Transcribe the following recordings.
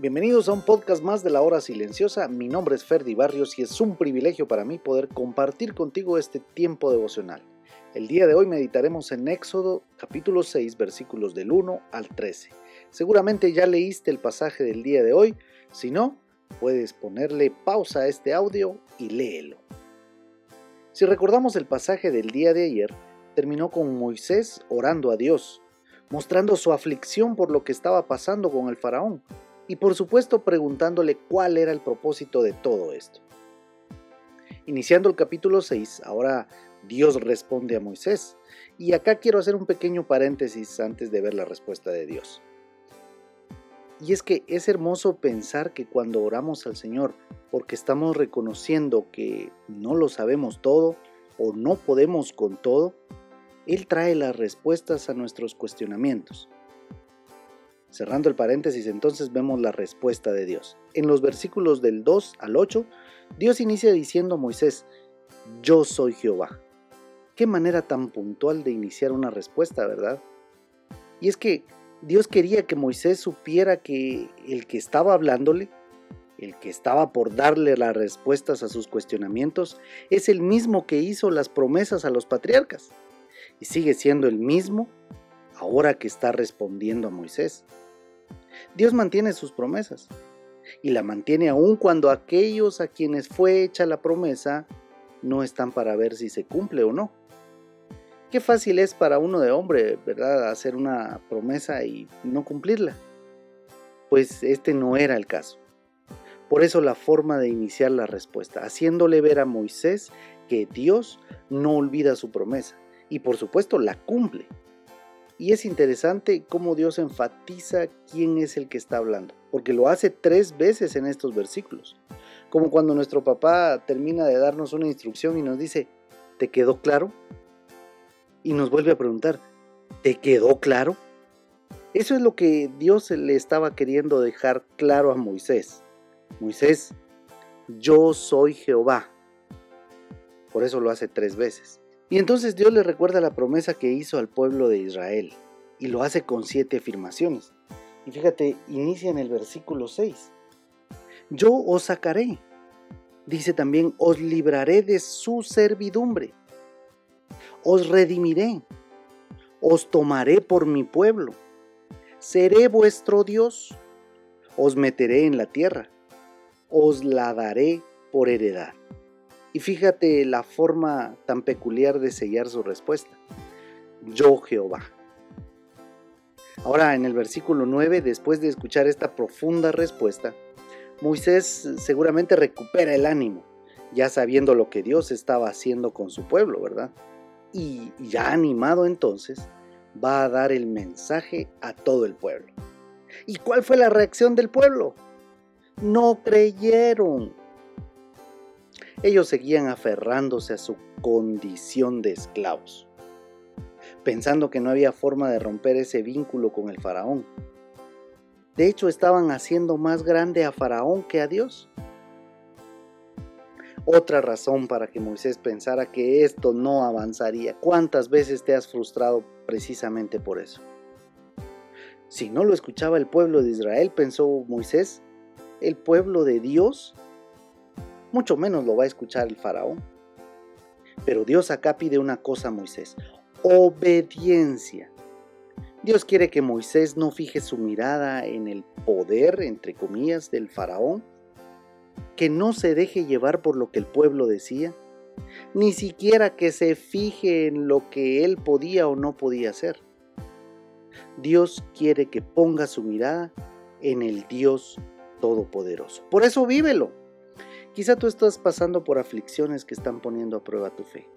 Bienvenidos a un podcast más de la hora silenciosa. Mi nombre es Ferdi Barrios y es un privilegio para mí poder compartir contigo este tiempo devocional. El día de hoy meditaremos en Éxodo capítulo 6 versículos del 1 al 13. Seguramente ya leíste el pasaje del día de hoy, si no, puedes ponerle pausa a este audio y léelo. Si recordamos el pasaje del día de ayer, terminó con Moisés orando a Dios, mostrando su aflicción por lo que estaba pasando con el faraón y por supuesto preguntándole cuál era el propósito de todo esto. Iniciando el capítulo 6, ahora Dios responde a Moisés. Y acá quiero hacer un pequeño paréntesis antes de ver la respuesta de Dios. Y es que es hermoso pensar que cuando oramos al Señor, porque estamos reconociendo que no lo sabemos todo o no podemos con todo, Él trae las respuestas a nuestros cuestionamientos. Cerrando el paréntesis, entonces vemos la respuesta de Dios. En los versículos del 2 al 8, Dios inicia diciendo a Moisés, yo soy Jehová. Qué manera tan puntual de iniciar una respuesta, ¿verdad? Y es que Dios quería que Moisés supiera que el que estaba hablándole, el que estaba por darle las respuestas a sus cuestionamientos, es el mismo que hizo las promesas a los patriarcas. Y sigue siendo el mismo ahora que está respondiendo a Moisés. Dios mantiene sus promesas y la mantiene aun cuando aquellos a quienes fue hecha la promesa no están para ver si se cumple o no. Qué fácil es para uno de hombre, ¿verdad?, hacer una promesa y no cumplirla. Pues este no era el caso. Por eso la forma de iniciar la respuesta, haciéndole ver a Moisés que Dios no olvida su promesa y por supuesto la cumple. Y es interesante cómo Dios enfatiza quién es el que está hablando, porque lo hace tres veces en estos versículos. Como cuando nuestro papá termina de darnos una instrucción y nos dice, ¿te quedó claro? Y nos vuelve a preguntar, ¿te quedó claro? Eso es lo que Dios le estaba queriendo dejar claro a Moisés. Moisés, yo soy Jehová. Por eso lo hace tres veces. Y entonces Dios le recuerda la promesa que hizo al pueblo de Israel y lo hace con siete afirmaciones. Y fíjate, inicia en el versículo 6. Yo os sacaré. Dice también, os libraré de su servidumbre. Os redimiré. Os tomaré por mi pueblo. Seré vuestro Dios. Os meteré en la tierra. Os la daré por heredad. Y fíjate la forma tan peculiar de sellar su respuesta. Yo Jehová. Ahora en el versículo 9, después de escuchar esta profunda respuesta, Moisés seguramente recupera el ánimo, ya sabiendo lo que Dios estaba haciendo con su pueblo, ¿verdad? Y ya animado entonces, va a dar el mensaje a todo el pueblo. ¿Y cuál fue la reacción del pueblo? No creyeron. Ellos seguían aferrándose a su condición de esclavos, pensando que no había forma de romper ese vínculo con el faraón. De hecho, estaban haciendo más grande a faraón que a Dios. Otra razón para que Moisés pensara que esto no avanzaría. ¿Cuántas veces te has frustrado precisamente por eso? Si no lo escuchaba el pueblo de Israel, pensó Moisés, el pueblo de Dios mucho menos lo va a escuchar el faraón. Pero Dios acá pide una cosa a Moisés, obediencia. Dios quiere que Moisés no fije su mirada en el poder, entre comillas, del faraón, que no se deje llevar por lo que el pueblo decía, ni siquiera que se fije en lo que él podía o no podía hacer. Dios quiere que ponga su mirada en el Dios Todopoderoso. Por eso vívelo. Quizá tú estás pasando por aflicciones que están poniendo a prueba tu fe.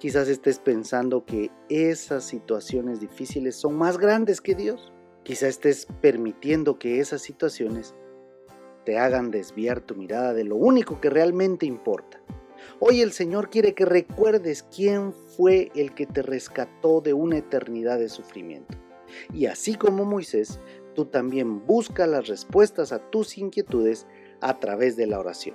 Quizás estés pensando que esas situaciones difíciles son más grandes que Dios. Quizá estés permitiendo que esas situaciones te hagan desviar tu mirada de lo único que realmente importa. Hoy el Señor quiere que recuerdes quién fue el que te rescató de una eternidad de sufrimiento. Y así como Moisés, tú también busca las respuestas a tus inquietudes a través de la oración.